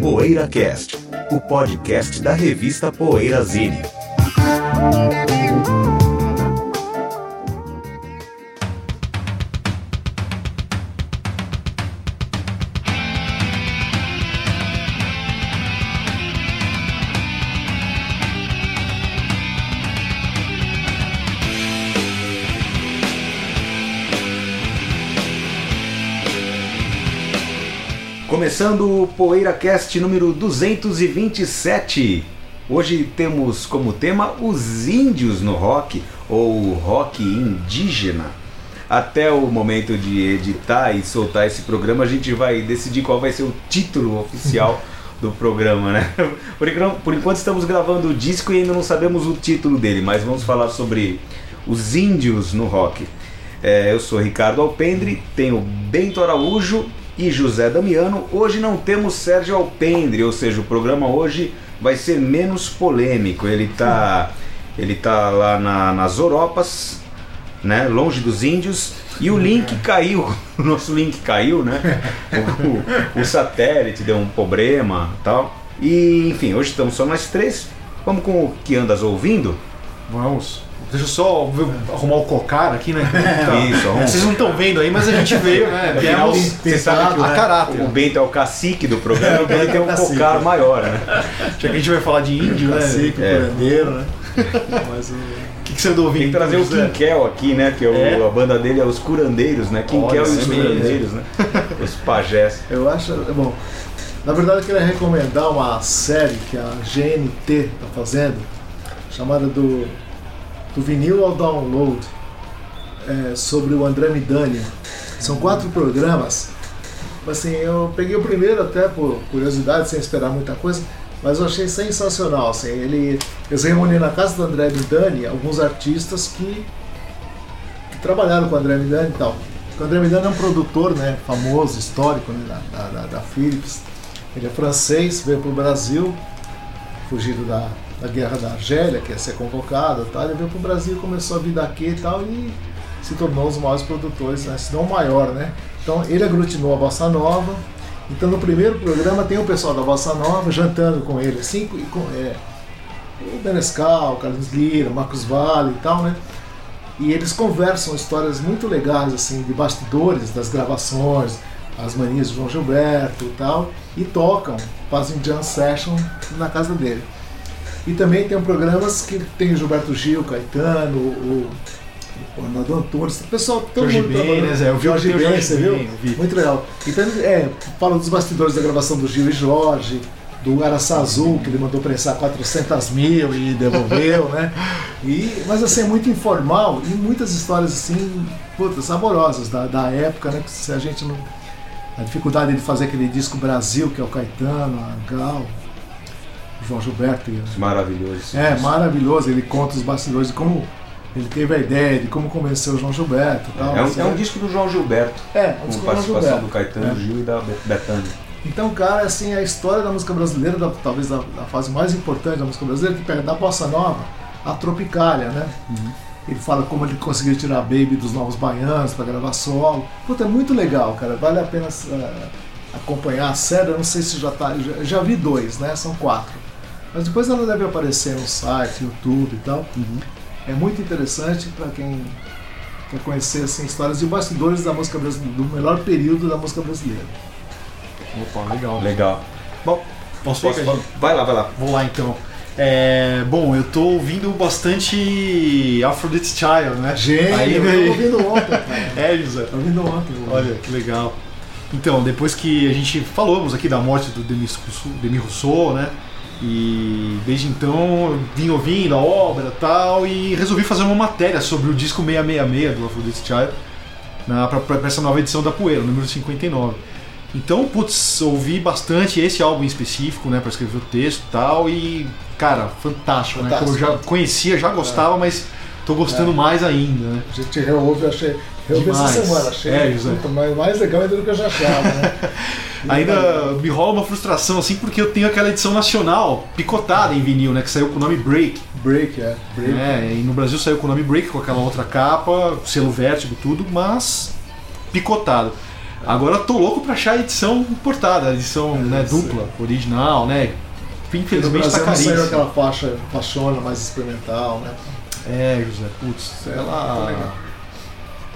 PoeiraCast, o podcast da revista Poeirazine. Começando o PoeiraCast número 227. Hoje temos como tema os índios no rock, ou rock indígena. Até o momento de editar e soltar esse programa, a gente vai decidir qual vai ser o título oficial do programa, né? Por enquanto, por enquanto estamos gravando o disco e ainda não sabemos o título dele, mas vamos falar sobre os índios no rock. É, eu sou Ricardo Alpendre, tenho Bento Araújo e José Damiano. Hoje não temos Sérgio Alpendre, ou seja, o programa hoje vai ser menos polêmico. Ele tá, ele tá lá na, nas Europas, né, longe dos índios, e o link caiu, o nosso link caiu, né? O, o satélite deu um problema, tal. E enfim, hoje estamos só nós três. Vamos com o que andas ouvindo? Vamos. Deixa eu só arrumar o cocar aqui, né? Isso, arruma. Vocês não estão vendo aí, mas a gente veio, né? Viemos você sabe que a caráter. o Bento é o cacique do programa, então ele tem um cacique. cocar maior, né? Já que a gente vai falar de índio, né? Cacique, É. curandeiro, né? Mas o. O que, que você andou ouvindo? Tem que trazer o? Quinquel aqui, né? Que é o- É? a banda dele é os curandeiros, né? Quinquel Olha, e os é curandeiros, né? Os pajés. Eu acho. Bom, na verdade eu queria recomendar uma série que a GNT tá fazendo, chamada do, do vinil ao download, é, sobre o André Midani. São quatro programas. Assim, eu peguei o primeiro até por curiosidade, sem esperar muita coisa, mas eu achei sensacional. Assim, ele, eles reúnem na casa do André Midani alguns artistas que, que trabalharam com o André Midani e tal. O André Midani é um produtor né, famoso, histórico né, da, da- da Philips. Ele é francês, veio para o Brasil, fugido da, da guerra da Argélia, que ia ser convocado e tal. Ele veio para o Brasil, começou a vida aqui e tal, e se tornou um dos maiores produtores, né, se não o maior, né? Então ele aglutinou a Bossa Nova. Então no primeiro programa tem o pessoal da Bossa Nova jantando com ele, assim, com, é, o Benescal, Carlos Lira, Marcos Vale e tal, né? E eles conversam histórias muito legais, assim, de bastidores das gravações, as manias de João Gilberto e tal, e tocam, fazem jam session na casa dele. E também tem programas que tem o Gilberto Gil, Caetano, o, o Arnaldo Antunes, o pessoal, todo Jorge mundo Ben, trabalhando. né, Zé? Eu vi Jorge que tem o Ben, Jorge você viu? Muito legal. Então, é, fala dos bastidores da gravação do Gil e Jorge, do Araçá Azul, que ele mandou prensar 400 mil e devolveu, né? E, mas assim, é muito informal e muitas histórias assim, puta, saborosas da, da época, né? Que se a gente não. A dificuldade de fazer aquele disco Brasil, que é o Caetano, a Gal, João Gilberto Maravilhoso. é maravilhoso, ele conta os bastidores de como ele teve a ideia, de como convenceu o João Gilberto tal. É um, assim, é um disco do João Gilberto, É, um com disco participação do. Caetano É. Gil e da Bet- Bethânia. Então, cara, assim, a história da música brasileira, da- talvez da, da fase mais importante da música brasileira, que pega da bossa nova à tropicália, né? Ele fala como ele conseguiu tirar a Baby dos Novos Baianos para gravar solo. Puta, é muito legal, cara. Vale a pena eh, acompanhar a série. Eu não sei se já tá. Já, já vi dois, né? São quatro. Mas depois ela deve aparecer no site, YouTube e tal. É muito interessante para quem quer conhecer assim, histórias de bastidores da música brasileira, do melhor período da música brasileira. Opa, legal. Legal. Bom, Posso posso, Cadinho? vai lá, vai lá. Vou lá então. É, bom, eu tô ouvindo bastante Aphrodite Child, né? Gênio, Aí, eu tava ouvindo ontem, cara. É, José. Tava ouvindo ontem. o- Olha, que legal. Então, depois que a gente falamos aqui da morte do Rousseau, Demis Rousseau, né? E desde então eu vim ouvindo a obra e tal e resolvi fazer uma matéria sobre o disco 666 do Aphrodite Child na, pra, pra essa nova edição da Poeira, número 59. Então, putz, ouvi bastante esse álbum em específico, né, pra escrever o texto e tal, e, cara, fantástico, né? Fantástico. Como eu já conhecia, já gostava, mas tô gostando É. mais ainda, né? A gente reouve, achei. Reouve essa Demais. semana, achei. É, José. puta, mais, mais legal ainda do que eu já achava, né? Ainda me rola uma frustração, assim, porque eu tenho aquela edição nacional picotada em vinil, né? Que saiu com o nome Break. Break, é. Break. né, e no Brasil saiu com o nome Break, com aquela outra capa, selo vértigo, tudo, mas picotado. Agora eu tô louco pra achar a edição importada, a edição né, É, sim. dupla, original, né? Infelizmente tá não saiu caríssimo. aquela faixa, faixona mais experimental, né? É, José, putz, Muito ela. legal.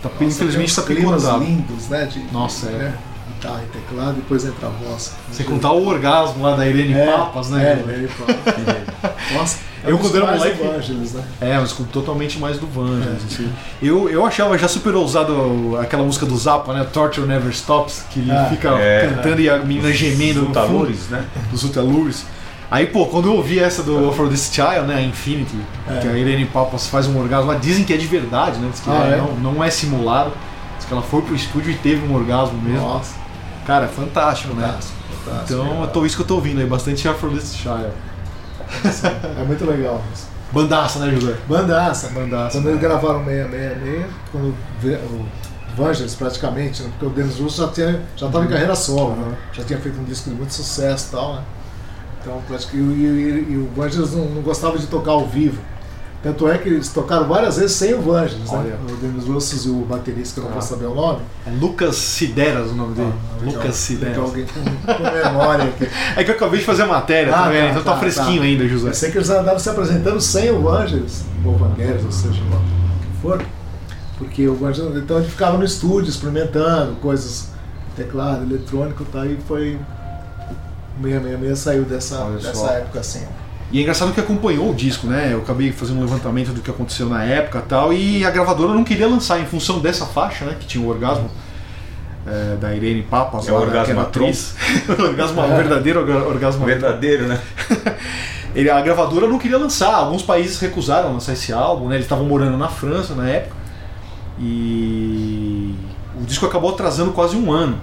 Tá, Nossa, infelizmente tá tem uns climas picotado. lindos, né? De, Nossa, é. né? Guitarra e teclado, depois entra a voz. Sem contar o orgasmo lá da Irene é, Papas, né? É? Irene Papas. Nossa, Eu, um dos quando era mais moleque- né? É, mas com totalmente mais do Vangelis. assim. Eu, eu achava já super ousado aquela música do Zappa, né? Torture Never Stops, que ele Ah, fica é. cantando e a menina gemendo no fundo Talures, né? dos Utalures. Aí, pô, quando eu ouvi essa do Aphrodite Child, né, Infinity, É. que a Irene Papas faz um orgasmo, lá dizem que é de verdade, né? Diz que Ah, é- é? Não, não é simulado. Diz que ela foi pro estúdio e teve um orgasmo mesmo. Nossa, Cara, é fantástico, né? fantástico, fantástico. Então, eu tô, isso que eu tô ouvindo aí, bastante Aphrodite Child. É muito legal. Bandaça, né, José? Bandaça. Bandaça. Quando eles gravaram 666, quando o Vangelis praticamente, né? porque o Dennis Russo já tinha já estava em carreira solo, né? já tinha feito um disco de muito sucesso e tal, né? Então, praticamente, e, e- e o Vangelis não, não gostava de tocar ao vivo. Tanto é que eles tocaram várias vezes sem o Vangelis, né? O Dennis Russo e o baterista, que eu não Ah. vou saber o nome. É Lucas Sideras o nome dele. Ah, legal. Lucas Sideras. Então, alguém com, com memória aqui. É que eu acabei de fazer a matéria, Ah, tá vendo? tá, Então tá, tá, fresquinho tá. ainda, José. Eu sei que eles andaram se apresentando sem o Vangelis, ou Vangelis, ou seja lá o que for, porque o Vangelis, então ele ficava no estúdio experimentando coisas, teclado, eletrônico, tá, e foi. O 666 saiu dessa, Olha dessa só. época assim. E é engraçado que acompanhou o disco, né? Eu acabei fazendo um levantamento do que aconteceu na época e tal, e a gravadora não queria lançar em função dessa faixa, né? Que tinha o orgasmo é, da Irene Papas, É o orgasmo atriz. o orgasmo, É. o verdadeiro orga- orgasmo Verdadeiro, né? Ele, a gravadora não queria lançar, alguns países recusaram lançar esse álbum, né? Eles estavam morando na França na época. E o disco acabou atrasando quase um ano.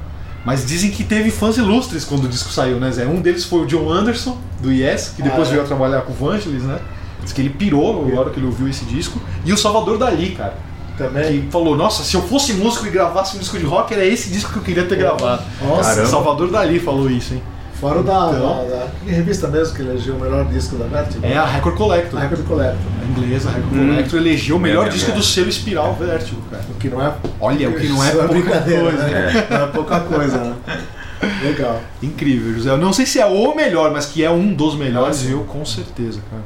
Mas dizem que teve fãs ilustres quando o disco saiu, né, Zé? Um deles foi o John Anderson, do Yes, que depois Ah, é. veio a trabalhar com o Vangelis, né? Diz que ele pirou na hora que ele ouviu esse disco. E o Salvador Dali, cara. Também. Que falou, nossa, se eu fosse músico e gravasse um disco de rock, era esse disco que eu queria ter gravado. Nossa, Caramba. Salvador Dali falou isso, hein? Fora o da, Então. da, da- que revista mesmo que elegeu o melhor disco da Vertigo? É a Record Collector. a Record Collector, A inglesa, a Record Hum. Collector elegeu o melhor É, é, disco é. do selo Espiral Vertigo, cara. o que não é. Olha, o que não é isso pouca brincadeira, coisa. né? Não é pouca coisa, né? Legal. Incrível, José. Eu não sei se é o melhor, mas que é um dos melhores, Ah, eu com certeza, cara.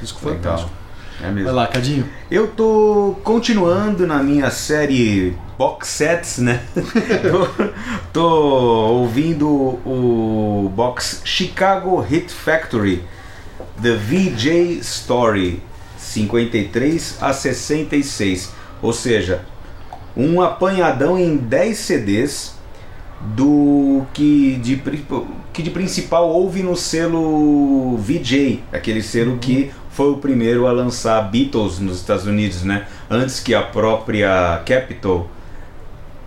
Disco Legal. fantástico. É Vai mesmo. lá, Cadinho. Eu tô continuando na minha série box sets, né? tô, tô ouvindo o box Chicago Hit Factory, The VJ Story, 53 a 66. Ou seja, um apanhadão em 10 CDs do que de, que de principal houve no selo VJ, aquele selo que foi o primeiro a lançar Beatles nos Estados Unidos, né? Antes que a própria Capitol,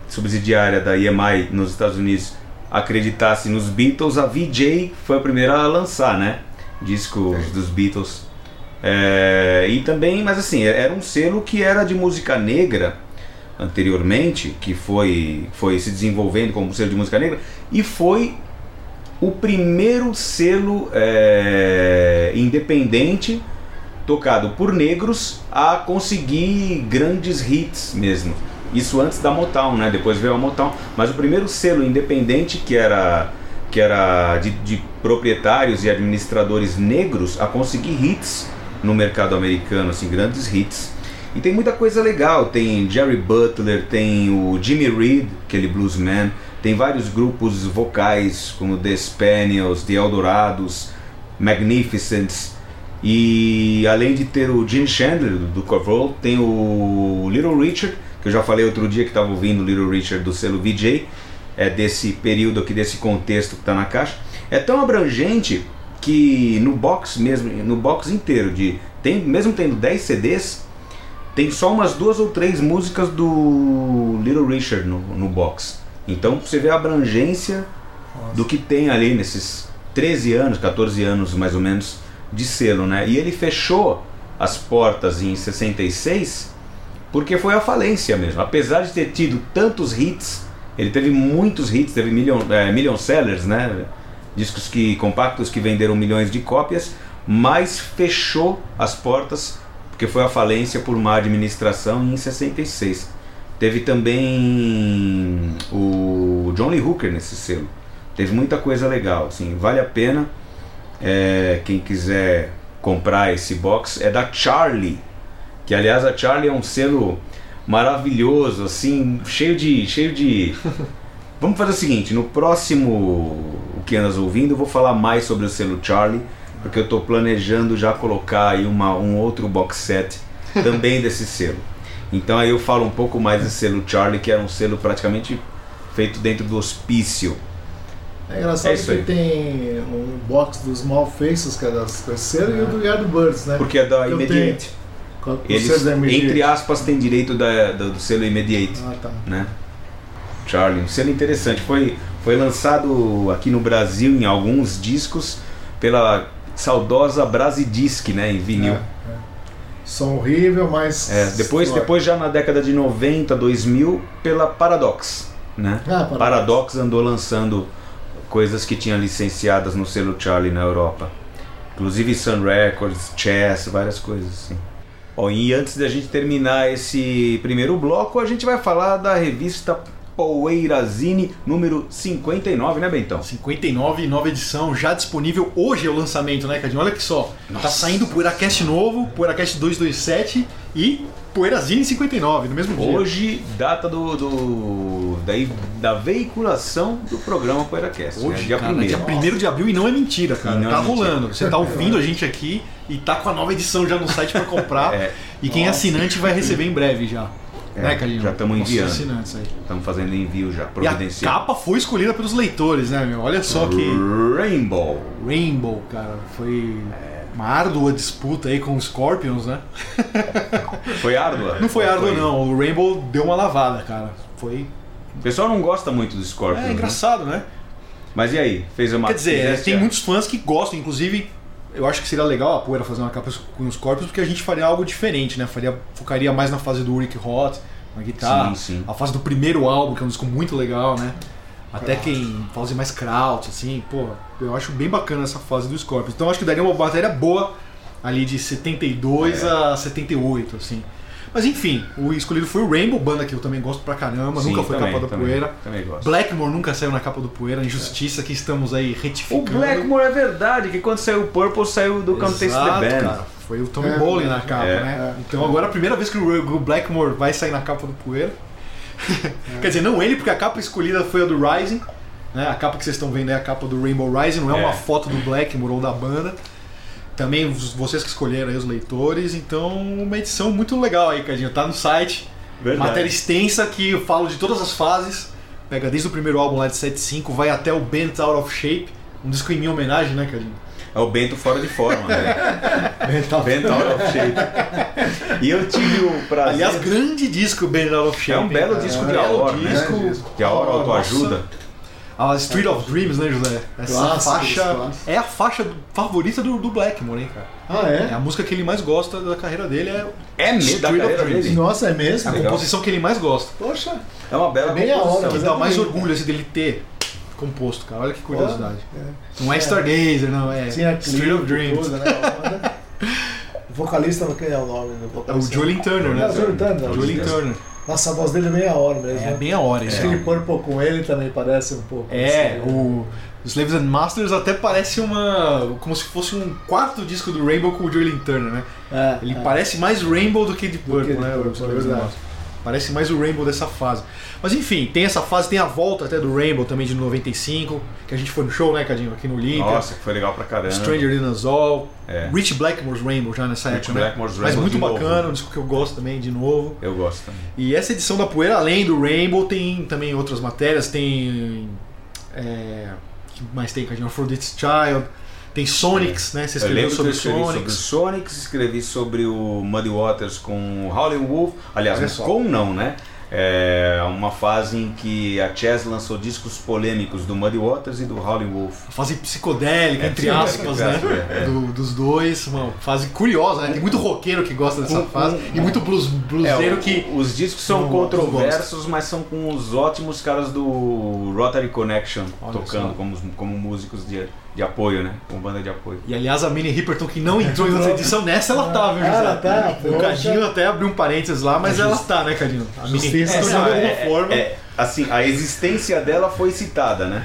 subsidiária da EMI nos Estados Unidos, acreditasse nos Beatles, a VJ foi a primeira a lançar, né? Discos dos Beatles. É, e também, mas assim, era um selo que era de música negra anteriormente, que foi, foi se desenvolvendo como selo de música negra, e foi o primeiro selo é, independente tocado por negros a conseguir grandes hits mesmo. Isso antes da Motown, né? Depois veio a Motown, mas o primeiro selo independente que era que era de, de proprietários e administradores negros a conseguir hits no mercado americano, assim, grandes hits. E tem muita coisa legal, tem Jerry Butler, tem o Jimmy Reed, aquele bluesman, tem vários grupos vocais como The Spaniels, The Eldorados, Magnificents, e além de ter o Gene Chandler do Roll, tem o Little Richard, que eu já falei outro dia que estava ouvindo o Little Richard do selo VJ, é desse período aqui, desse contexto que está na caixa. É tão abrangente que no box mesmo, no box inteiro, de, tem, mesmo tendo 10 CDs, tem só umas duas ou três músicas do Little Richard no, no box. Então você vê a abrangência do que tem ali nesses 13 anos, 14 anos mais ou menos de selo, né? E ele fechou as portas em 66 porque foi a falência mesmo. Apesar de ter tido tantos hits, ele teve muitos hits, teve million, é, million sellers, né? Discos que compactos que venderam milhões de cópias, mas fechou as portas porque foi a falência por má administração em 66. Teve também o John Lee Hooker nesse selo. Teve muita coisa legal, assim, vale a pena. É, quem quiser comprar esse box é da Charlie, que aliás a Charlie é um selo maravilhoso, assim, cheio de, cheio de. Vamos fazer o seguinte, no próximo o que andas ouvindo, eu vou falar mais sobre o selo Charlie, porque eu estou planejando já colocar aí uma, um outro box set também desse selo. Então aí eu falo um pouco mais desse selo Charlie, que era um selo praticamente feito dentro do hospício. É engraçado É que aí. tem um box dos Small Faces, que é das terceiras, e o do Yardbirds, né? Porque é da Eu Immediate. Com Eles, da Immediate. entre aspas, têm direito da, do, do selo Immediate, Ah, tá. né? Charlie, um selo interessante. Foi, foi lançado aqui no Brasil em alguns discos pela saudosa Brasidisc, né? Em vinil. É, é. Som horrível, mas. É, depois, História. depois já na década de 90, 2000, pela Paradox, né? Ah, Paradox. Paradox andou lançando coisas que tinha licenciadas no selo Charlie na Europa. Inclusive Sun Records, Chess, várias coisas assim. Ó, e antes da gente terminar esse primeiro bloco, a gente vai falar da revista Poeirazine número 59, né, Bentão? 59, nova edição, já disponível. Hoje é o lançamento, né, Cadinho? Olha que só. Tá Nossa. saindo PoeiraCast novo, PoeiraCast 227 e Poeirazine 59, no mesmo dia. Hoje, data do, do da, da veiculação do programa PoeiraCast. né? Hoje, dia cara, primeiro. dia 1 de abril e não é mentira, cara. Não é tá mentira. rolando. Você tá ouvindo a gente aqui e tá com a nova edição já no site pra comprar. É. E quem é Nossa. assinante vai receber em breve já. É, né, Cadinho? já tamo Nossos enviando. Estamos fazendo envio já, E a providencial. capa foi escolhida pelos leitores, né, meu? Olha só que Rainbow. Rainbow, cara, foi uma árdua disputa aí com os Scorpions, né? Foi árdua? Não foi árdua não, o Rainbow deu uma lavada, cara. Foi O pessoal não gosta muito do Scorpion. é né? engraçado, né? Mas e aí? Fez uma Quer dizer, fizeste tem muitos fãs que gostam, inclusive eu acho que seria legal a Poeira fazer uma capa com os Scorpions porque a gente faria algo diferente, né? Faria, focaria mais na fase do Rick Hot, na guitarra, Sim, sim. a fase do primeiro álbum, que é um disco muito legal, né? Até quem fase mais kraut, assim, pô, eu acho bem bacana essa fase do Scorpions. Então eu acho que daria uma matéria boa ali de 72 É. a 78, assim. Mas enfim, o escolhido foi o Rainbow, banda que eu também gosto pra caramba, Sim, nunca foi também, capa da também, Poeira. Também gosto. Blackmore nunca saiu na capa do Poeira, injustiça que estamos aí O retificando. Blackmore é verdade, que quando saiu o Purple saiu do Can't Taste the Band. cara. Foi o Tommy É, Bowling na é, capa, é. né? Então agora é a primeira vez que o o Blackmore vai sair na capa do Poeira. Quer dizer, não ele, porque a capa escolhida foi a do Rising. Né? A capa que vocês estão vendo é a capa do Rainbow Rising, não é, É. uma foto do Blackmore ou da banda. Também vocês que escolheram aí os leitores, então uma edição muito legal aí, Cadinho. Tá no site. Verdade. Matéria extensa que eu falo de todas as fases. Pega desde o primeiro álbum lá de 75, vai até o Bent Out of Shape. Um disco em minha homenagem, né, Cadinho? É o Bento fora de forma, né? Mental. Bento out of shape. E eu tive o prazer. Aliás, grande disco Bent Out of Shape. é um belo disco É de Aor, né? disco. De Aor autoajuda. A Street of Dreams, né, José? Essa Clássicos, faixa clássicos. é a faixa favorita do, do Blackmore, hein, cara? Ah, É é? a música que ele mais gosta da carreira dele, é É mesmo da Street of carreira Dreams. dele. Nossa, é mesmo? a Legal. composição que ele mais gosta. Poxa. É uma bela É a hora, composição. Que dá é mais bonito. orgulho assim, dele ter composto, cara. Olha que curiosidade. É. Não é Stargazer, não, é Tinha Street of Dreams. né? O vocalista, não é o nome do É o vocalista? Julian Turner, né? É o Julian Turner. Julian Turner. Nossa, a voz dele é meia hora mesmo. É né? bem a hora, isso. Aquele Purple com ele também parece um pouco. É, assim, o Slaves and Masters até parece uma. como se fosse um quarto disco do Rainbow com o Julian Turner, né? É, Ele é. parece mais Rainbow do que de Purple, né? o Purple, é verdade. Parece mais o Rainbow dessa fase. Mas enfim, tem essa fase, tem a volta até do Rainbow também de 95, que a gente foi no show, né, Cadinho? Aqui no Olympia. Nossa, que foi legal pra caramba. Stranger in Us All. É. Rich Blackmore's Rainbow já nessa Rich época, né? Blackmore's Mas Rainbow muito de novo. bacana, um disco que eu gosto também, de novo. Eu gosto também. E essa edição da Poeira, além do Rainbow, tem também outras matérias. Tem. É, que mais tem, Cadinho? Aphrodite's Child. Tem Sonics, né? Você Eu escreveu sobre escrevi sobre o Sonics. Sonics, escrevi sobre o Muddy Waters com o Howlin' Wolf. Aliás, com não, né? É uma fase em que a Chess lançou discos polêmicos do Muddy Waters e do Howlin' Wolf. A fase psicodélica, É, entre aspas, é, né? é. Do- dos dois. Uma fase curiosa, né? Tem muito roqueiro que gosta dessa Com- fase. com- E muito blues, bluseiro É, que. Os discos são controversos, mas são com os ótimos caras do Rotary Connection Olha tocando como, como músicos de, de apoio, né? Como banda de apoio. E aliás, a Minnie Ripperton, que não entrou em outra edição, nessa ela tá, viu, Ah, José? ela tá, O. Cadinho até abriu um parênteses lá, mas É ela tá, né, Cadinho? A Justiça. É, de alguma alguma forma. É, assim, a existência dela foi citada, né?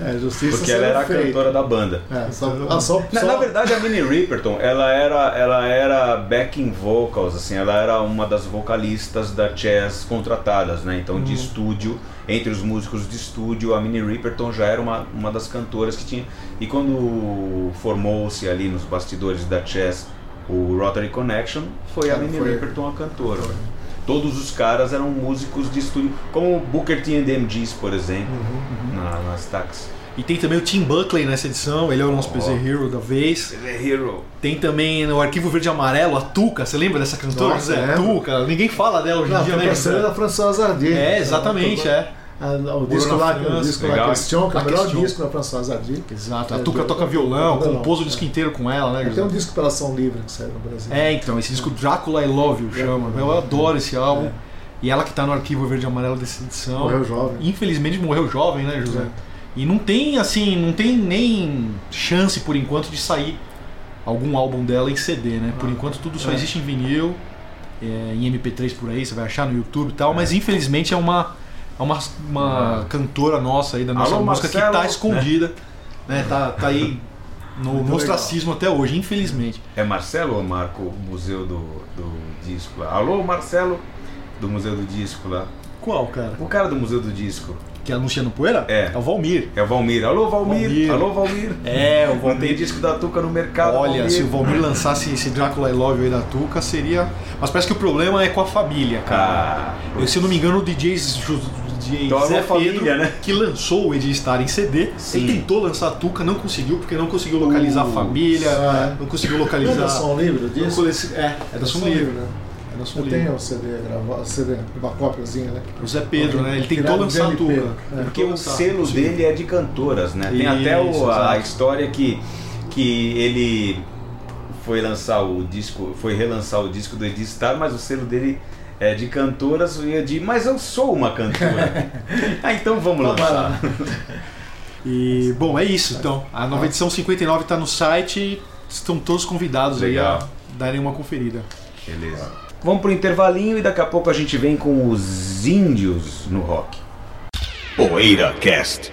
É, justiça Porque ela era a feita. cantora da banda. É, só, ah, só, Na, só- na verdade, a Minnie Riperton, ela era, ela era backing vocals, assim, ela era uma das vocalistas da Chess contratadas, né? Então, de estúdio, entre os músicos de estúdio, a Minnie Riperton já era uma, uma das cantoras que tinha. E quando formou-se ali nos bastidores da Chess o Rotary Connection, foi a Minnie foi- Riperton a cantora. Todos os caras eram músicos de estúdio, como o Booker T and the MGs, por exemplo, na- nas taxas. E tem também o Tim Buckley nessa edição, ele é o nosso Ó. PC Hero da vez. The Hero. Tem também no Arquivo Verde e Amarelo a Tuca, você lembra dessa cantora? Nossa, lembro. Tuca, ninguém fala dela hoje em dia, a né? José? da Françoise Hardy. É, exatamente, é. Ah, o disco lá, França, o disco lá legal. que eles tinham, que é o A melhor Question. disco da Françoise Hardy. Exato, a É, Tuca do- toca violão, violão, compôs o é. disco inteiro com ela, né, Tem um disco pela Ação Livre que saiu no Brasil. É, então, esse disco Drácula I Love You chama. Eu adoro esse álbum. E ela que tá no Arquivo Verde e Amarelo dessa edição. Morreu jovem. Infelizmente morreu jovem, né, José? É. E não tem, assim, não tem nem chance por enquanto de sair algum álbum dela em CD, né? Por enquanto tudo só É. existe em vinil, é, em MP3 por aí, você vai achar no YouTube e tal, mas infelizmente é uma, é uma, uma cantora nossa aí da nossa Alô, música que Marcelo, tá escondida, né? Tá, tá aí no, no ostracismo até hoje, infelizmente. É Marcelo ou Marco, o museu do, do disco lá? Alô, Marcelo, do museu do disco lá. Qual, cara? O cara do museu do disco. Que anuncia no Poeira? É. É o Valmir. É o Valmir. Alô, Valmir. Valmir. Alô, Valmir. É, o Não tem Valmir. disco da Tuca no mercado. Olha, Valmir. se o Valmir lançasse esse Drácula I Love aí da Tuca, seria. Mas parece que o problema é com a família, cara. Ah, Eu, se eu não me engano, o DJ, DJ Então é Zé uma família, Pedro, né? que lançou o Edi Star em CD, Sim. ele tentou lançar a Tuca, não conseguiu, porque não conseguiu localizar a Uh, família, ah, não conseguiu Não é localizar. da Som Livre não disso? conhece- É, é da Som Livre. né? É da Som Eu Livre. tenho o CD gravado, CD, uma cópiazinha, né? O Zé Pedro, né? Ele tentou lançar a de Tuca. É. porque o selo conseguiu. dele é de cantoras, né? Tem até o- Isso, a história que, que ele foi lançar o disco, foi relançar o disco do Edi Star, mas o selo dele é de cantoras e eu digo, mas eu sou uma cantora. ah, então vamos Então vai lançar. E, bom, é isso então. A nova edição 59 tá no site e estão todos convidados aí Legal. a darem uma conferida. Beleza. Vamos pro intervalinho e daqui a pouco a gente vem com os índios no rock. Poeira Cast.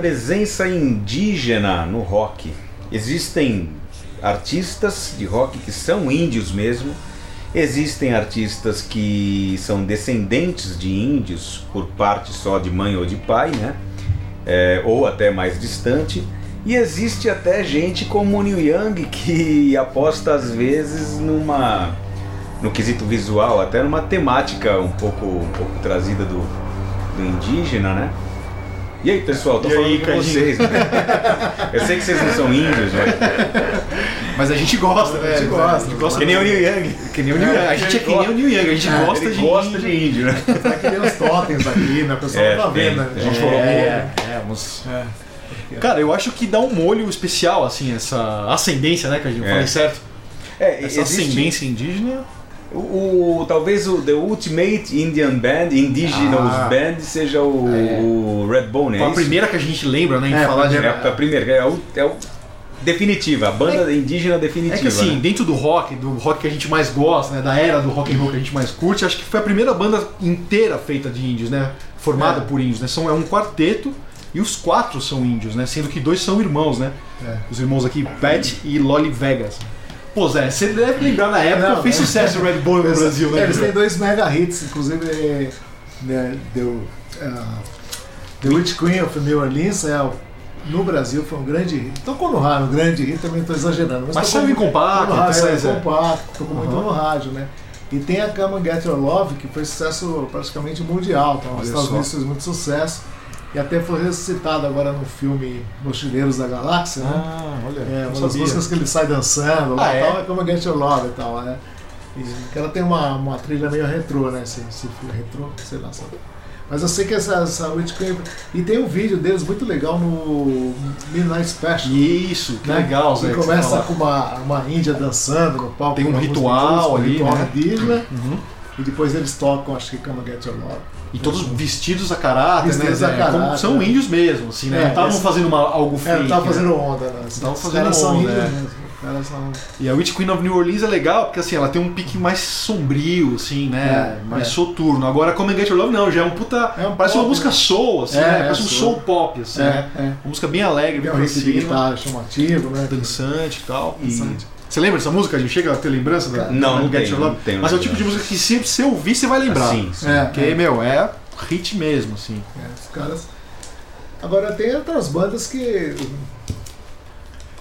Presença indígena no rock. Existem artistas de rock que são índios mesmo. Existem artistas que são descendentes de índios por parte só de mãe ou de pai, né? É, ou até mais distante. E existe até gente como o Neil Young que aposta às vezes numa no quesito visual, até numa temática um pouco, um pouco trazida do, do indígena, né? E aí, pessoal, tô E falando aí, com vocês. né? Eu sei que vocês não são índios, mas Mas a gente gosta, né? A gente gosta. A gente gosta que nem o Neil Young. Que nem o Neil Young. A gente é que nem o Neil Young, a gente É, gosta Ele de gosta índio. de índio, né? Tá que nem os totens aqui, né? O pessoal É, não tá vendo, né? A gente É, falou, é, uns- Cara, eu acho que dá um molho especial, assim, essa ascendência, né, que a gente É. falei certo? É, Essa existe ascendência indígena. O, o- talvez o The Ultimate Indian Band, Indigenous Ah. Band, seja o, o Redbone, é Foi a isso? primeira que a gente lembra, né, em É, falar de. É a, primeira, é o, é o Definitiva, a banda indígena definitiva. É que assim, né? dentro do rock, do rock que a gente mais gosta, né, da era do rock and roll que a gente mais curte, acho que foi a primeira banda inteira feita de índios, né? Formada É. por índios, né? São, é um quarteto e os quatro são índios, né? Sendo que dois são irmãos, né? É. Os irmãos aqui, Pat e Lolly Vegas. Pô, Zé, você deve lembrar na época, Não, fez não. sucesso o Red Bull no Brasil, né? Eles têm dois mega hits, inclusive é, né, deu. ah, The Witch Queen of New Orleans é, no Brasil foi um grande hit. Tocou no rádio, um grande hit, também estou exagerando. Mas tocou saiu em compacto, rádio, então, saiu em compacto, tocou muito no rádio, né? E tem a Come Get Your Love, que foi sucesso praticamente mundial, tá? Nos Estados. Unidos fez muito sucesso. E até foi ressuscitado agora no filme Mochileiros da Galáxia, né? Ah, olha, É, uma das músicas que ele sai dançando lá Ah, e é? tal, é como Get Your Love e tal, né? E ela tem uma, uma trilha meio retrô, né? Se, se retrô, sei lá, sabe? Mas eu sei que essa, essa Witch Queen. E tem um vídeo deles muito legal no Midnight Special. Isso, que né? legal, Zé. Que começa com uma, uma índia dançando no palco. Tem um música ritual indígena, um ali, ritual né? indígena, Uhum. e depois eles tocam, acho que Come Get Your Love. E todos vestidos a caráter, Vestidos né? a caráter, Como são né? índios mesmo, assim, né? É, não estavam esse- fazendo uma, algo É, fake. não tava né? fazendo onda, né? Tava Os fazendo são onda, índios é. mesmo. Os caras são. E a Witch Queen of New Orleans é legal porque assim, ela tem um pique mais sombrio, assim, né? É, mais é. soturno. Agora, Come and Get Your Love, não, já é um puta. É um parece pop, uma música né? soul, assim, É, né? é, Parece um soul. soul pop, assim, né? É, é. Uma música bem alegre, bem cima, guitarra chamativo, né? dançante e tal. E- Dançante. Você lembra dessa música? A gente chega a ter lembrança da Não, não tenho, Love? não tenho Mas é o tipo de música que se você ouvir, você vai lembrar. Sim, sim. É, Porque, é. meu, é hit mesmo, assim. É, os caras. Agora tem outras bandas que.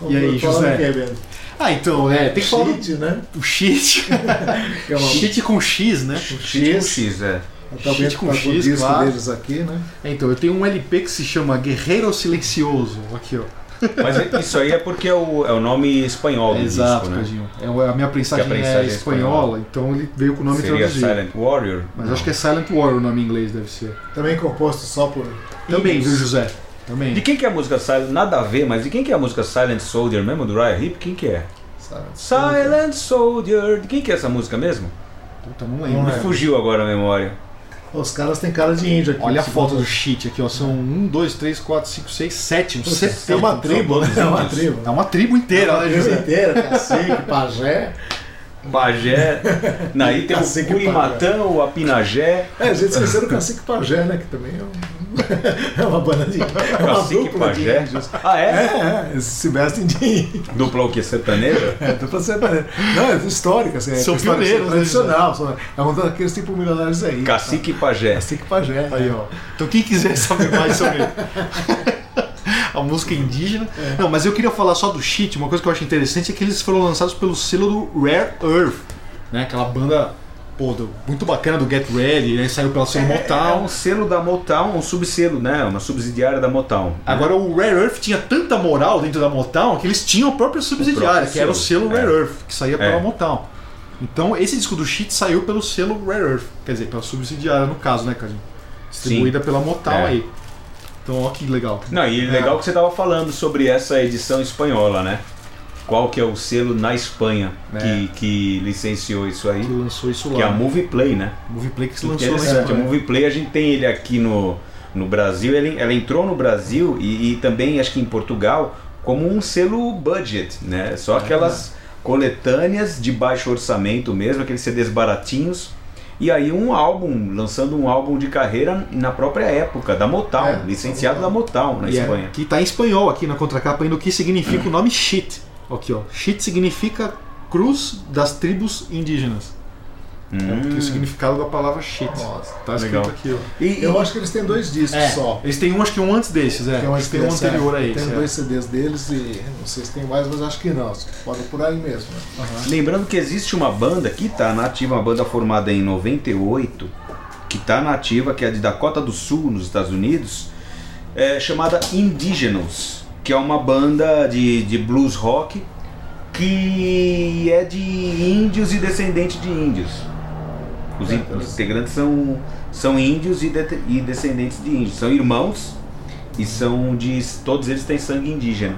E aí, José? Bento? Ah, então, é, tem que falar Cheat, né? shit. Que é uma shit com X, né? X com X. É. Tá Cheat vendo com tá X, o disco claro. deles aqui, né? Então, eu tenho um LP que se chama Guerreiro Silencioso. Aqui, ó. Mas isso aí é porque é o, é o nome espanhol do Exato, disco, né? Cadinho. É, a minha prensagem, Que a prensagem é é espanhola, então ele veio com o nome Seria traduzido. Silent Warrior? Mas acho que é Silent War o nome em inglês, deve ser. Também composto só por. Também, viu, José? Também. De quem que é a música Silent? Nada a ver, mas de quem que é a música Silent Soldier mesmo, do Ryan Hip? Quem que é? sabe? Silent Soldier. De quem que é essa música mesmo? Puta, não Não lembro. Me é. fugiu agora a memória. Os caras têm cara de índio aqui. Olha a foto do shit aqui, ó. São 1, 2, 3, 4, 5, 6, 7. Uns Puta, 70. É uma tribo, né? É uma tribo. É uma tribo inteira, uma né, tribo José? inteira, cacique, pajé. Pajé. Não, aí tem o Cacique Curimatã, o Apinagé. É, a gente esqueceu do cacique pajé, né? Que também é, um... é uma banda de. É uma Cacique dupla de Pajé. índios. Ah, É, é? é, se vestem de. Dupla o que? Sertaneja? É, dupla sertaneja. Não, é histórica, assim. São é pioneiros, né, tradicional. são- É um daqueles tipo milionários aí. Cacique Pajé. Cacique pajé. Aí, ó. Então quem quiser saber mais sobre a música indígena. Não, mas eu queria falar só do Shit, uma coisa que eu acho interessante é que eles foram lançados pelo selo do Rare Earth, né? Aquela banda pô, muito bacana do Get Ready, né? Saiu pela selo É, é Motown. um selo da Motown, um subselo, né? Uma subsidiária da Motown. Agora o Rare Earth tinha tanta moral dentro da Motown que eles tinham a própria subsidiária, próprio que era o selo. selo Rare É. Earth, que saía pela É. Motown. Então esse disco do Shit saiu pelo selo Rare Earth, quer dizer, pela subsidiária no caso, né, Cadinho? Distribuída pela Motown É. aí. Então, ó que legal. Não, e legal que você estava falando sobre essa edição espanhola, né? Qual que é o selo na Espanha É. que, que licenciou isso aí? Que lançou isso lá. Que é a Movie Play, né? Movie Play que se lançou na interessante, a Espanha. Movie Play a gente tem ele aqui no, no Brasil, ele, ela entrou no Brasil e, e também acho que em Portugal como um selo budget, né? Só aquelas coletâneas de baixo orçamento mesmo, aqueles CDs baratinhos. E aí um álbum, lançando um álbum de carreira na própria época, da Motown, É, licenciado da Motown na E é- Espanha. que tá em espanhol aqui na contracapa ainda o que significa o nome Shit. Aqui, ó. Shit significa cruz das tribos indígenas. É Hum. o significado da palavra shit. Nossa. Tá escrito Legal. aqui, ó. E, Eu acho que eles têm dois discos É, só. eles têm um, acho que um antes desses, é. Tem um, Eles têm um desse, anterior é. a esse. Tem é. dois CDs deles e não sei se tem mais, mas acho que não. Pode por aí mesmo. Né? Lembrando que existe uma banda que tá nativa, uma banda formada em 98, que tá nativa, que é de Dakota do Sul, nos Estados Unidos, é, chamada Indigenous, que é uma banda de, de blues rock que é de índios e descendentes de índios. Os, in- os integrantes são, são índios e, de- e descendentes de índios. São irmãos e são de. Todos eles têm sangue indígena.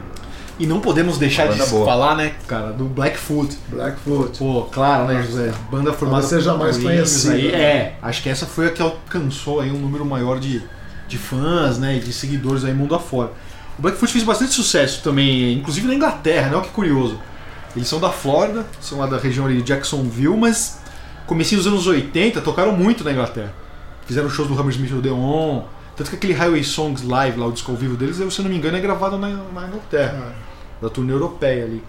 E não podemos deixar de boa. falar, né, cara, do Blackfoot. Blackfoot. Pô, claro, né, José? Banda formada Talvez seja por mais conhecida, aí. né? É, acho que essa foi a que alcançou aí um número maior de, de fãs, né, e de seguidores aí mundo afora. O Blackfoot fez bastante sucesso também, inclusive na Inglaterra, né? Olha que curioso. Eles são da Flórida, são lá da região ali de Jacksonville, mas comecinho dos anos 80 tocaram muito na Inglaterra. Fizeram shows do Hammersmith Odeon, tanto que aquele Highway Songs Live, lá o disco ao vivo deles, se eu não me engano, é gravado na, na Inglaterra, da turnê europeia ali.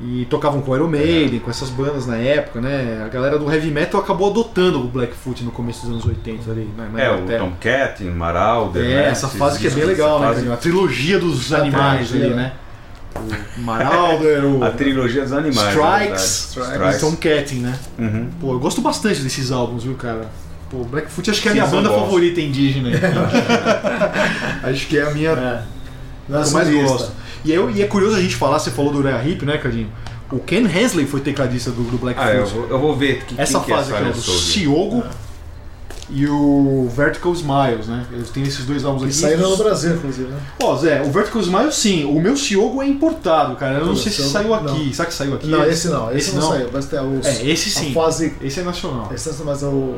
E tocavam com Iron Maiden, com essas bandas na época, né? A galera do heavy metal acabou adotando o Blackfoot no começo dos anos 80 ali, na, na É, o Inglaterra. Tomcat, Marauder, É, né? essa Esses fase que é bem legal, né? fase-? A trilogia dos animais ali, trilogia, né? O Marauder, o A trilogia dos animais. Strikes, e verdade. Strikes. Tom Catting, né? Uhum. Pô, eu gosto bastante desses álbuns, viu, cara? Pô, Blackfoot acho que é a minha banda bons. favorita indígena. acho que é a minha É. Nossa mais lista. gosto. E, eu, e é curioso a gente falar, você falou do Uriah Heep, né, Cadinho? O Ken Hensley foi tecladista do, do Blackfoot. Ah, eu vou, eu vou ver que, Essa quem que é fase aqui é do. Ciogo e o Vertical Smiles, né? Eles têm esses dois álbuns aqui. saíram no Brasil, inclusive, né? Ó, Zé, o Vertical Smiles sim. O meu Ciogo é importado, cara. Eu não sei se Não. saiu aqui. Será que saiu aqui? Não, esse não, esse, Esse não, não? saiu. Mas tem os, É, esse sim. A fase. Esse é nacional. Esse, mas o.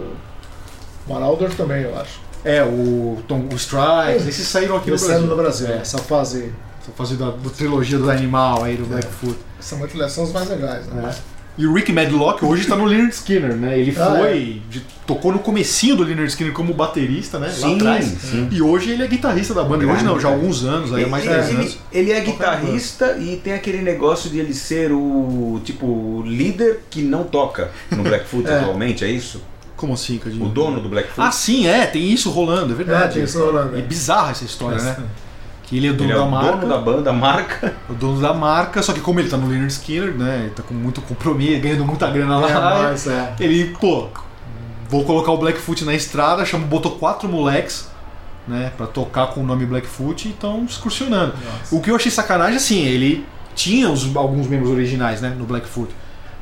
Marauder também, eu acho. É, o, Tom, o Strikes, esses saíram aqui no Brasil. saíram no Brasil. É. Essa fase. Essa fase da, da trilogia do animal aí, do Blackfoot. São muito são os mais legais, né? É. E o Rick Medlock hoje tá no Leonard Skinner, né? Ele Ah, foi. de- tocou no comecinho do Leonard Skinner como baterista, né? lá Sim, atrás. sim. E hoje ele é guitarrista da banda. E hoje não, já há alguns anos, aí há mais de ele, 10 ele- anos. ele é guitarrista e tem aquele negócio de ele ser o tipo líder que não toca no Blackfoot É. atualmente, é isso? Como assim, Cadinho? O dono do Blackfoot? Ah, sim, é, tem isso rolando, é É, verdade. tem isso rolando. É bizarra essa história, né? Que ele é dono ele é da o marca. dono da banda, marca. O dono da marca, só que como ele tá no Leonard Skinner, né? Ele tá com muito compromisso, ganhando muita grana lá. É, mas é. Ele, pô, vou colocar o Blackfoot na estrada, chama, botou quatro moleques, né, pra tocar com o nome Blackfoot e estão excursionando. O que eu achei sacanagem, assim, ele tinha os- alguns membros originais, né, no Blackfoot.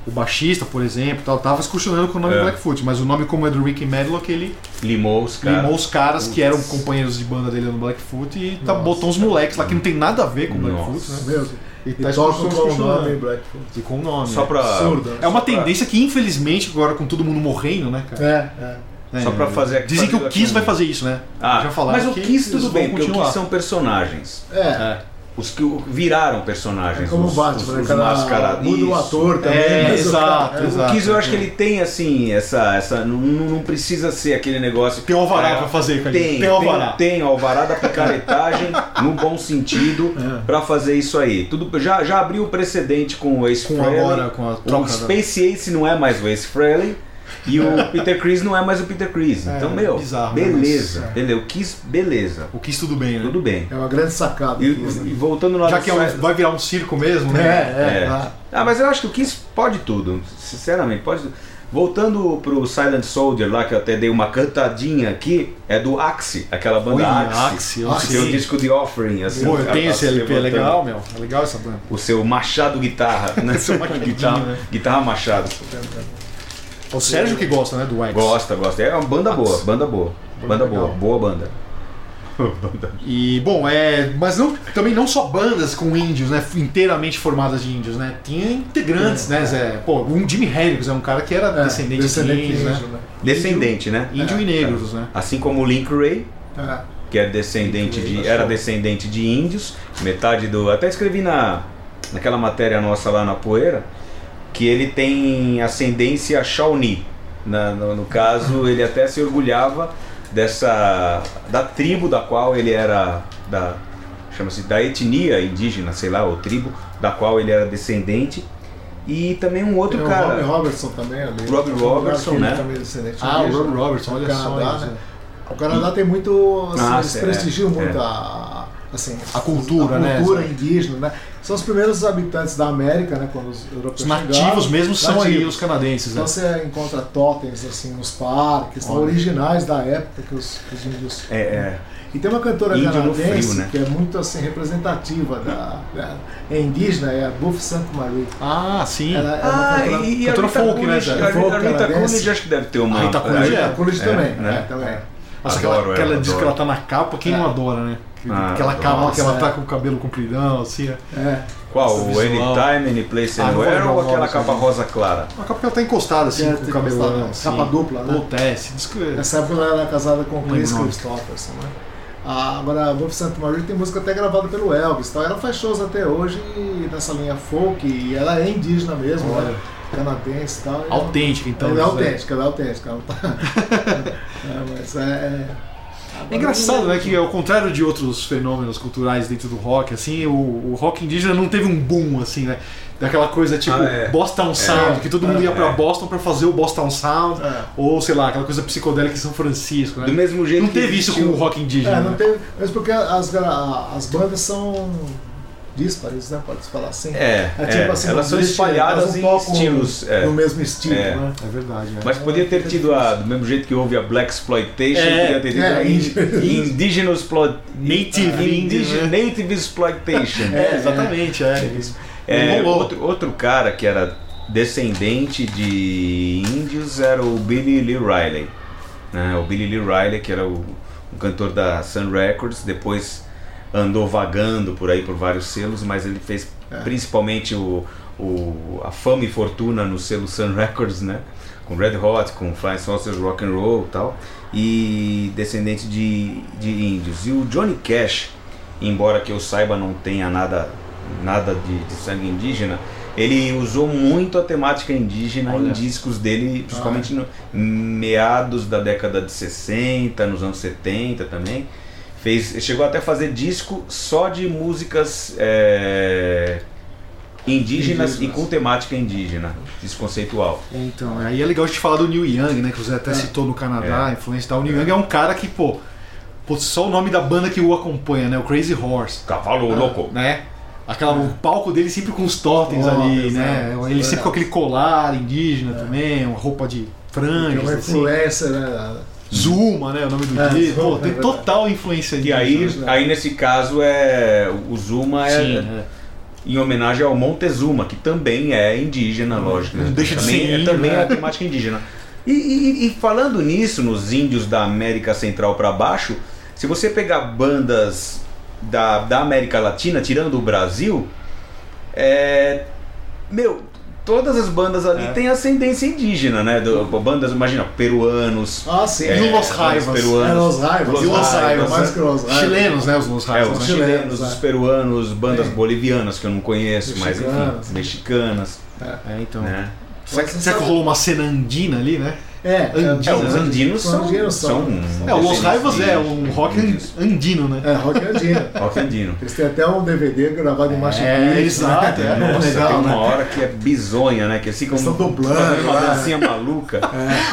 O baixista, por exemplo, tal, tava excursionando com o nome É. Blackfoot, mas o nome como é do Ricky Medlock, ele Limou os caras. limou os caras que eram companheiros de banda dele no Blackfoot e tá, Nossa. botou uns moleques lá que não tem nada a ver com o Blackfoot, Nossa. né? E E tá tocam com o nome Blackfoot. E com o nome. Só né? pra, Absurdo. né? É uma Só pra- tendência que, infelizmente, agora com todo mundo morrendo, né, cara? É, é. É, Só pra fazer Dizem que o Kiss aqui vai fazer isso, né? Ah, Já falaram mas o Kiss tudo bem, porque o continuar. Kiss são personagens. É. É. Os que o- viraram personagens. É como o os, Batman, os, né? os Cada mascarados. muda o ator também. É, o exato, cara- é, exato. O Kiss eu acho que ele tem assim, essa. essa não, não precisa ser aquele negócio. Tem alvará É, pra fazer, Cadinho. Tem, Tem alvará. Tem, tem alvará da picaretagem, no bom sentido, É. pra fazer isso aí. Tudo, já, já abriu o precedente com o Ace Com Frehley. agora, com a O troca da... Space Ace não é mais o Ace Frehley. E o Peter Chris não é mais o Peter Chris. É, Então, meu, bizarro, né? beleza. Mas, é. Entendeu? O Kiss, beleza. O Kiss tudo bem, né? Tudo bem. É uma grande sacada. E, Kiss, né? e voltando lá Já que é um- vai virar um circo mesmo, É, né? é. É. ah. Ah, mas eu acho que o Kiss pode tudo, sinceramente, pode tudo. Voltando pro Silent Soldier lá, que eu até dei uma cantadinha aqui, é do Axe, aquela banda Oi, Axe. Axe, eu o seu sei. disco de Offering, assim. Pô, o eu tenho tá esse se LP, é legal, meu. É legal essa banda. O seu Machado Guitarra, né? Seu machadinho, guitarra, né? guitarra Machado. É o Sérgio que gosta, né, do Wax. Gosta, gosta. É uma banda boa, banda boa. Banda boa, legal. boa banda. E, bom, é. Mas não, também não só bandas com índios, né? Inteiramente formadas de índios, né? Tinha integrantes, né, Zé? Pô, um Jimi Hendrix é um cara que era É, descendente, descendente de índios, né? índio, né? Descendente, né? Índio e negros, né? Assim como o Link Ray, É. que é descendente de, era descendente de índios, metade do. Até escrevi na, naquela matéria nossa lá na Poeira, que ele tem ascendência Shawnee. Na- no, no caso, ele até se orgulhava dessa. da tribo da qual ele era. da chama-se da etnia indígena, sei lá, ou tribo, da qual ele era descendente. E também um outro Tem o cara. Robbie Robertson também ali. Robbie lugar Robertson, né? também é descendente Ah, o. Rob Robertson, olha só. Né? O Canadá tem muito. Assim, Ah, eles prestigiam é. muito a. Assim, A cultura, a né? cultura indígena, né? São os primeiros habitantes da América, né? Quando os europeus Os nativos chegaram. mesmo são aí os canadenses, né? Então você encontra totens assim nos parques, são Olha. originais da época que os, que os índios. É, é. E tem uma cantora Índio canadense frio, né? que é muito assim representativa da, da é indígena, é a Buff Sainte Marie. Ah, sim. Ela é uma Ah, cantora- e, e a cantora Rita folk, né, Coolidge, Zé? a Rita- Folk a Rita canadense. Coolidge acho que deve ter uma. A Rita Coolidge É, a Coolidge também, né? é, também. Nossa, Adoro aquela, aquela ela, diz que ela tá na capa, quem É. não adora, né? Ah, aquela adoro. capa que ela Nossa, tá é. com o cabelo compridão, assim. é. É. Qual? Essa O. Anytime, Any Place, Ah, Anywhere lembrar ou aquela capa rosa clara? Uma capa que ela tá encostada, assim, É, com o tem cabelão. encostada, Assim. capa dupla, né? Puta, é, é- Nessa época ela era casada com o Chris. Christopherson, né? A, agora, a Wolf Santa Maria tem música até gravada pelo Elvis. Então ela faz shows até hoje nessa linha folk e ela é indígena mesmo, Olha. né? canadense e tal. Ela- Autêntica, então. ela é autêntica, ela é autêntica. Ela tá... é, mas é. É engraçado, né, que ao contrário de outros fenômenos culturais dentro do rock, assim, o, o rock indígena não teve um boom, assim, né? Daquela coisa tipo Ah, é. Boston Sound, que todo mundo ia pra é. Boston pra fazer o Boston Sound, É. ou sei lá, aquela coisa psicodélica em São Francisco, né? Do mesmo jeito Não que teve isso com o rock indígena. É, não né? teve. Mas porque as, as bandas são díspares, né? Pode se falar assim. É, é, elas são não existe- espalhadas elas não em tocam estilos. é. No mesmo estilo, É. né? É verdade, né? Mas podia ter tido a. Do mesmo jeito que houve a Black Exploitation, É, podia ter tido é, a indi- Indigenous Exploit- Native Indi- Indian, né? Native Exploitation. É, exatamente, é. É, outro, outro cara que era descendente de índios era o Billy Lee Riley. né? O Billy Lee Riley, que era o, um cantor da Sun Records, depois andou vagando por aí por vários selos, mas ele fez É. principalmente o, o- a fama e fortuna no selo Sun Records, né? Com Red Hot, com Flying Saucers Rock and Roll e tal, e descendente de, de índios. E o Johnny Cash, embora que eu saiba não tenha nada, nada de, de sangue indígena, ele usou muito a temática indígena Olha. em discos dele, principalmente no meados da década de 60, nos anos 70 também. Fez, chegou até a fazer disco só de músicas é, indígenas, Indígenas. e com temática indígena, disco conceitual. É, Então, aí é legal a gente falar do Neil Young, né? Que o Zé até citou no Canadá, a influência e tal. O Neil Young é um cara que, pô, pô, só o nome da banda que o acompanha, né? O Crazy Horse. Cavalo louco. né? Aquela, o palco dele sempre com os totens ali, né? né? Ele É. sempre com aquele colar indígena também, uma roupa de franjas, uma assim. influência, né? Zuma, né? O nome do É, disco. Pô, é tem verdade. total influência E aí, indígena. aí nesse caso é o Zuma é Sim, é. em homenagem ao Montezuma, que também é indígena, lógico. né? Não deixa de também, ser é, índio, também né? é a temática indígena. E, e- e falando nisso, nos índios da América Central para baixo, se você pegar bandas da, da América Latina, tirando o Brasil, é, meu, todas as bandas ali É. têm ascendência indígena, né? Do, bandas, imagina, peruanos. Ah, sim. é, E o Los Raivas. peruanos. É, Los Raivas. Los E Los Raivas, mais que Los Raivas. Chilenos, né? Os Los É, Raivas, os né? chilenos, chilenos, os é. peruanos, bandas É. bolivianas que eu não conheço, mas enfim, Mexicanas. É, então. né? Será, que, Você será que rolou uma cena andina ali, né? É, Andinos, É, os né? andinos são, andinos são, são- É, o Los descendentes Raivas de é um rock andino, né? É, rock andino. Rock andino. Eles têm até um DVD gravado em Machu É, Picchu. exato, né? é. Muito Nossa, legal, tem uma né? hora que é bizonha, né? Que eles ficam Eles estão dublando, uma né? dancinha maluca.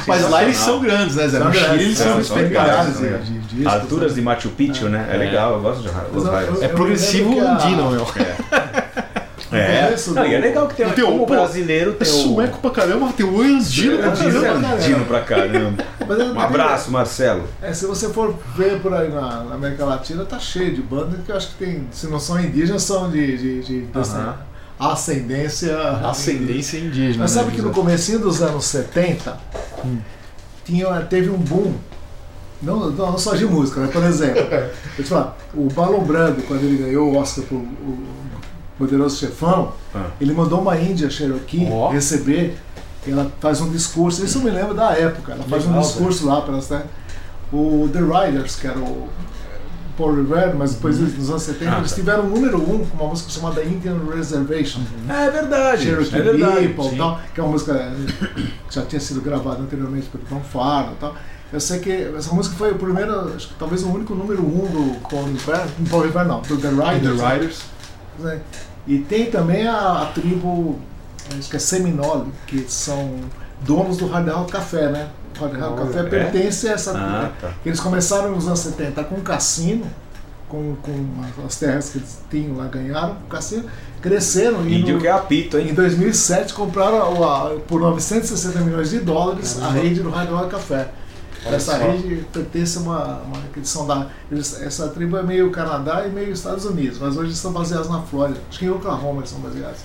Mas lá eles são grandes, né, Zé? São No Chile grandes, eles são especializados né? de discos, Alturas né? de Machu Picchu, né? É, É. legal, eu gosto de eu- Raivas. É progressivo andino, meu. É, começo Não, e é legal que tem, Tem o- como brasileiro É tem o... sueco pra caramba, tem o andino pra caramba. andino pra caramba. Um abraço, Marcelo. É, se você for ver por aí na, na América Latina, tá cheio de bandas que eu acho que tem, se não são indígenas, são de, de, de, de Aham. ascendência. Ascendência indígena. Mas sabe né, que no Zé? comecinho dos anos 70 tinha, teve um boom. Não, não só de música, né? Por exemplo, eu te falar, o Balon Brando, quando ele ganhou o Oscar pro o Poderoso Chefão, Ah. ele mandou uma índia Cherokee Ó. receber, ela faz um discurso, isso eu me lembro da época, ela faz um discurso lá para né? O The Riders, que era o Paul Revere, mas depois Uhum. nos anos 70 Ah, eles tá. tiveram o número um com uma música chamada Indian Reservation. É verdade, Cherokee é verdade. People, tal, que é uma música que já tinha sido gravada anteriormente pelo Tom e tal. Eu sei que essa música foi o primeiro, acho que talvez o único número um do Paul Revere, não Paul Revere não, do The Riders. The Riders. né? E tem também a, a tribo, acho que é Seminole, que são donos do Hard Café, né? O Hard Café é? pertence a essa tribo. Ah, tá. Eles começaram nos anos 70 com um cassino, com, com as terras que eles tinham lá, ganharam o cassino, cresceram e Índio no- que é apito, em hein? 2007 compraram a- por 960 milhões de dólares a rede do Hard Café. Olha Essa só. rede pertence a uma, uma são da. eles- essa tribo é meio Canadá e meio Estados Unidos, mas hoje estão baseados na Flórida. Acho que em Oklahoma eles são baseados.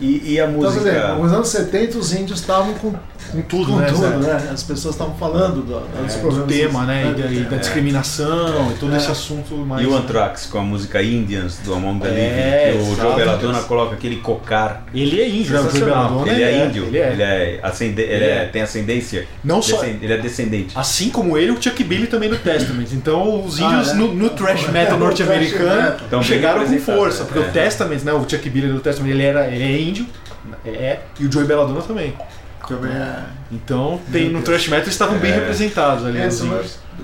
E, e a Então, música. dizer, nos anos 70 os índios estavam com com tudo, Com né? tudo, né? As pessoas estavam falando do, dos É, do problemas. tema, né? E da, e da É. discriminação e todo É. esse assunto mais. E o Anthrax com a música Indians do Among the É, Living, que o Joe exato. Belladonna coloca aquele cocar. Ele é índio, né? O. Belladonna, Ele é índio, Ele é. ele é ascende- ele é- é. tem ascendência. Não só- Ele é descendente. Assim como ele, o Chuck Billy também no Testament. Então os índios Ah, é? no, no thrash É, metal no norte-americano chegaram com força. é. Porque É. o Testament, né? O Chuck Billy do Testament, ele, era, ele é índio. É, e o Joey Belladonna também. Também é. Então tem, no thrash metal eles estavam bem É. representados ali. É,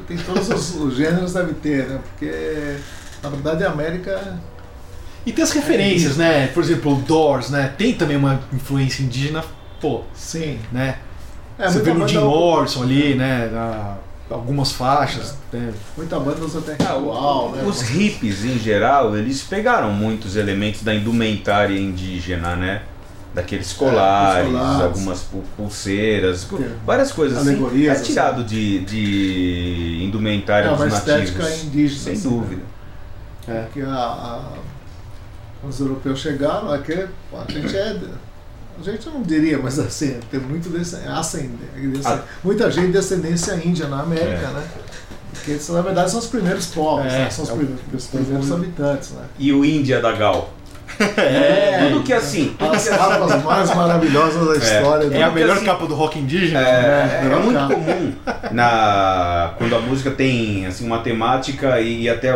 tem todos os, os gêneros deve ter, né? Porque na verdade a América E tem as referências, né? Por exemplo, o Doors, né? Tem também uma influência indígena, pô, sim. né? É, Você vê no Jim Morrison ali, né? na- algumas faixas. né? Muita banda usa até Ah, né? Os hippies, em geral, eles pegaram muitos elementos da indumentária indígena, né? Daqueles colares, os colares. algumas pu- pulseiras, Tem várias coisas assim. alegorias, É tirado de, de indumentária É dos nativos. estética indígena. Sem assim, dúvida. É. Porque a, a- os europeus chegaram, aqui, a gente é. A gente não diria, mas assim, tem muito desse, ascend- desse- Ah. muita gente de descendência índia na América, É. né? Porque eles, na verdade são os primeiros povos, É, né? são os é o- primeiros, os primeiros habitantes, né? E o Índia da Gal. É, Tudo que assim. tudo as que assim- capas mais maravilhosas da história. É a do- melhor assim- capa do rock indígena. É, É, é melhor muito capa. comum na, quando a música tem assim, uma temática e, e até,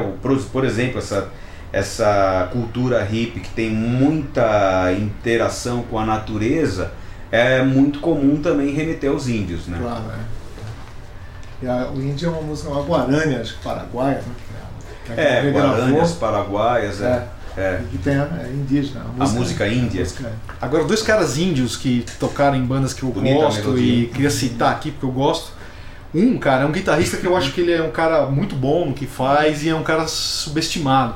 por exemplo, essa, essa cultura hippie que tem muita interação com a natureza, é muito comum também remeter aos índios, né? Claro, é. E a, o índio é uma música, uma guarani, acho que paraguaia, né? Que que É, regravou, guaranias, paraguaias, é. é. E que tem a, é indígena. A música índia. música é. Agora, dois caras índios que tocaram em bandas que eu Bonita a gosto e queria citar aqui porque eu gosto. Um, cara, é um guitarrista que eu acho que ele é um cara muito bom no que faz e é um cara subestimado.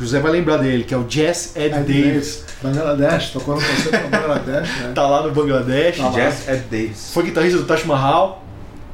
O José vai lembrar dele, que é o Jazz Ed, Ed Davis. Bangladesh, tocou no concerto no Bangladesh, né? Tá lá no Bangladesh. Tá lá. Jazz Ed Davis. Foi guitarrista do Taj Mahal.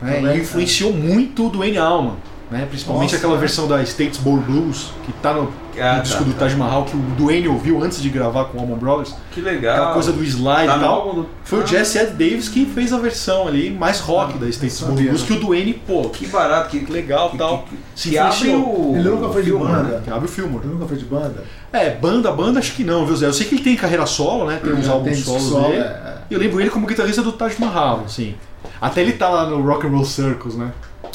Né, Também, e influenciou muito o Duane Allman. Né, principalmente Nossa, aquela né? versão da States Born Blues, que tá no, Ah, no disco tá, do tá. Taj Mahal, que o Duane ouviu antes de gravar com o Allman Brothers. Que legal. Aquela coisa do slide Tá e tal. do- Foi o Ah. Jesse Ed Davis que fez a versão ali mais rock da States sabia, Born Blues, que o Duane, pô, Que barato, que, que legal que, tal. que, Se que abre o. Ele nunca foi de filme, banda. né? Que abre o filme. Ele nunca foi de banda. É, banda, banda acho que não, viu Zé? Eu sei que ele tem carreira solo, né? Tem uns álbuns solos solo, dele. é, E eu lembro ele como guitarrista do Taj Mahal, assim. Até ele tá lá no Rock and Roll Circus, né?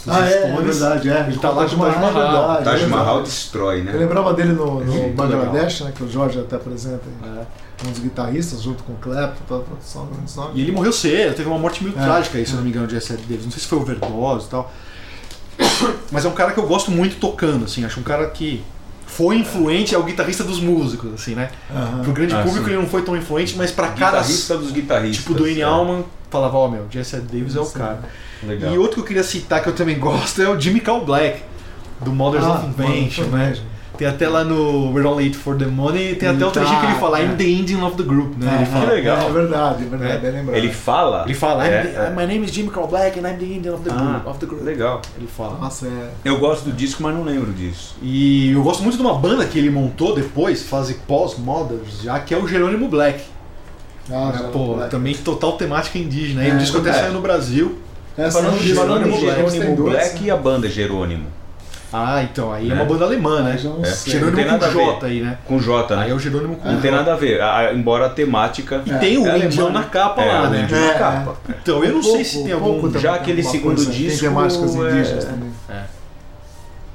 Dos Ah, é, é verdade, é. Ele tá lá com o Taj é Mahal. Taj é Mahal destrói, né? Eu lembrava dele no, no Bangladesh, né, que o Jorge até apresenta, É. um dos guitarristas, junto com o Clapton, tal, só nomes. E ele morreu cedo, teve uma morte meio É, trágica aí, se é. eu não me engano, de Ed Davis. Não sei se foi overdose e tal. Mas é um cara que eu gosto muito tocando, assim. Acho um cara que foi influente, é o guitarrista dos músicos, assim, né? Aham. Pro grande Ah, público sim. ele não foi tão influente, mas pra caras Guitarrista dos guitarristas. tipo Duane é. Allman, falava, ó meu, Jesse Davis é o cara. Legal. E outro que eu queria citar que eu também gosto é o Jimmy Cal Black, do Mothers Ah, of Invention, né? Tem até lá no We're All Late for the Money, tem até Ele o trechinho que ele tá, fala, é. I'm the Indian of the group, né? ele Ah, fala. Que legal. É verdade, é verdade, É. lembrado. Ele fala. Ele fala, I'm É, the- é. My name is Jimmy Carl Black and I'm the Indian of the, Ah, group, of the group. legal. Ele fala. Nossa, é. Eu gosto do disco, mas não lembro disso. E eu gosto muito de uma banda que ele montou depois, fase pós-Mothers, já que é o Jerônimo Black. Ah, já Pô, Black. também total temática indígena. E É, o disco até é. saiu no Brasil. Essa é Falando de Jerônimo? Jerônimo dois, Black né? e a banda Jerônimo. Ah, então, aí é, É. uma banda alemã, né? Não É. Jerônimo tem com nada a ver. J aí, né? Com J, né? Aí é o Jerônimo com Não J. tem nada a ver, a- embora a temática. E tem o é alemã, na capa é, lá, o né? índio É, na capa. Então, eu não sei se tem algum. já aquele segundo disco, Tem temáticas é- indígenas também.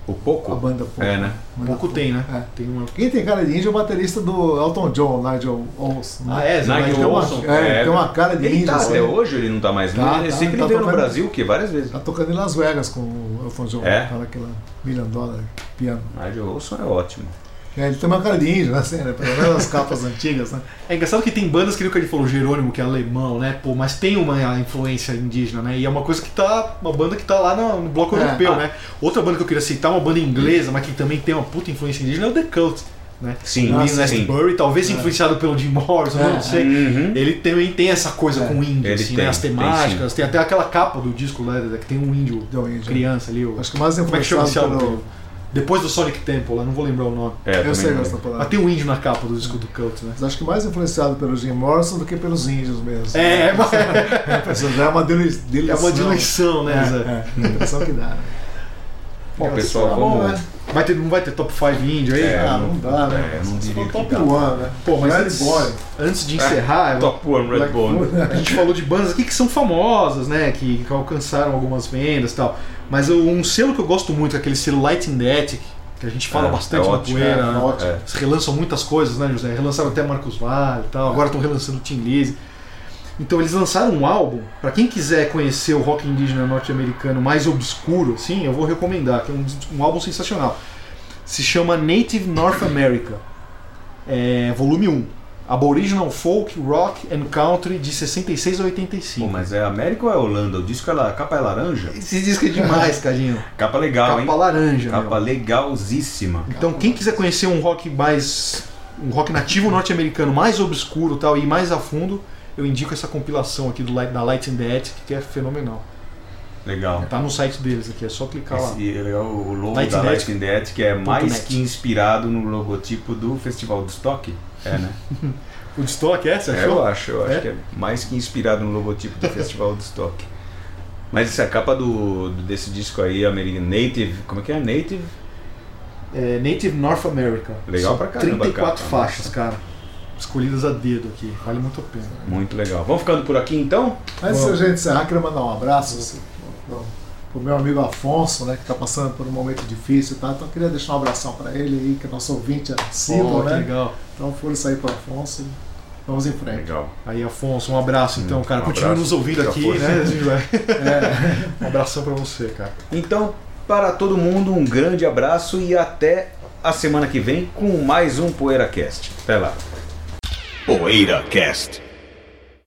O pouco? A banda pouco. É, né? Pouco tem, né? É. Tem uma. Quem tem cara de índio é o baterista do Elton John, Nigel Olson. né? Ah, é, Nigel mas tem uma, Olson, é, é. tem uma cara de Ele índio. tá assim. até hoje, ele não tá mais. Tá, eu tá, que ele tá veio no Brasil o quê? Várias vezes. Tá tocando em Las Vegas com o Elton John, É? tá naquela Million Dollar Piano. Nigel Olson é ótimo. É, ele tem uma cara de índio, né? Assim, né? Pelo menos as capas antigas, né? É engraçado que tem bandas que nem o que ele falou, Jerônimo, que é alemão, né? Pô, mas tem uma influência indígena, né? E é uma coisa que tá. Uma banda que tá lá no, no bloco É. europeu, Ah. né? Outra banda que eu queria citar, uma banda inglesa, mas que também tem uma puta influência indígena, é o The Cult. Né? Sim, o sim. Astbury, talvez É. influenciado pelo Jim Morrison, É, não sei. Uhum. Ele também tem essa coisa É. com o índio, assim, tem, né? As tem temáticas, tem, até aquela capa do disco, né? Que tem um índio Deu índio. criança ali, o... Acho que mais Como é que chama influenciado pelo, Depois do Sonic Temple, não vou lembrar o nome. É, Eu sei não que você tá lembro. falando. Mas tem um índio na capa do disco do Cult, né? Mas acho que mais influenciado pelo Jim Morrison do que pelos índios mesmo. É, mas Isso já é uma delu- é uma diluição, né? É, é, impressão que dá. Né? Bom, pessoal, Tá bom, vamos. né? Vai ter, não vai ter top 5 índio aí? É, Ah, não dá, né? é, não Se diria que top dá. one, né? Pô, mas Red antes, Boy. antes de encerrar, eu- Top One Red Black Bone. Foot. a gente falou de bandas aqui que são famosas, né? Que, que alcançaram algumas vendas e tal. Mas eu- um selo que eu gosto muito é aquele selo Light in the Attic, que a gente fala É, bastante é na ótimo, poeira. é né? ótimo. É. Eles relançam muitas coisas, né, José? Relançaram até Marcos Vale e tal. Agora estão relançando Tim Lizzy. Então eles lançaram um álbum. Pra quem quiser conhecer o rock indígena norte-americano mais obscuro, assim, eu vou recomendar. Que é um, um álbum sensacional. Se chama Native North America. É, volume 1. Aboriginal Folk, Rock and Country de 66 a 85. Pô, mas é América ou é Holanda? O disco é la... a capa é laranja? Esse disco é demais, Cadinho. Capa legal, Capa hein? laranja. Capa meu. legalzíssima. Então, quem quiser conhecer um rock mais. um rock nativo norte-americano mais obscuro e tal, e mais a fundo, eu indico essa compilação aqui do da Light in the Attic, que é fenomenal. Legal. Tá no site deles aqui, é só clicar lá. Esse é legal, o logo Light da Light in the Attic, que é mais que inspirado no logotipo do Festival do Stock. É, né? O de estoque é? Você É, achou? eu acho, eu acho É? que é mais que inspirado no logotipo do Festival do Stock. Mas essa capa do, desse disco aí, americano, Native, como é que é? Native? É, Native North America. Legal São pra caramba, 34 cara. faixas, cara. Escolhidas a dedo aqui. Vale muito a pena. Muito legal. Vamos ficando por aqui então? Antes da gente encerrar, queria mandar um abraço assim, pro, pro meu amigo Afonso, né, que está passando por um momento difícil, tá? Então eu queria deixar um abração para ele aí, que é nosso ouvinte assíduo, que né? legal. Então força aí pro Afonso e vamos em frente. Legal. Aí, Afonso, um abraço então, cara. um Continue abraço. nos ouvindo aqui, força. né? É. Um abração pra você, cara. Então, para todo mundo, um grande abraço e até a semana que vem com mais um PoeiraCast. Até lá. PoeiraCast.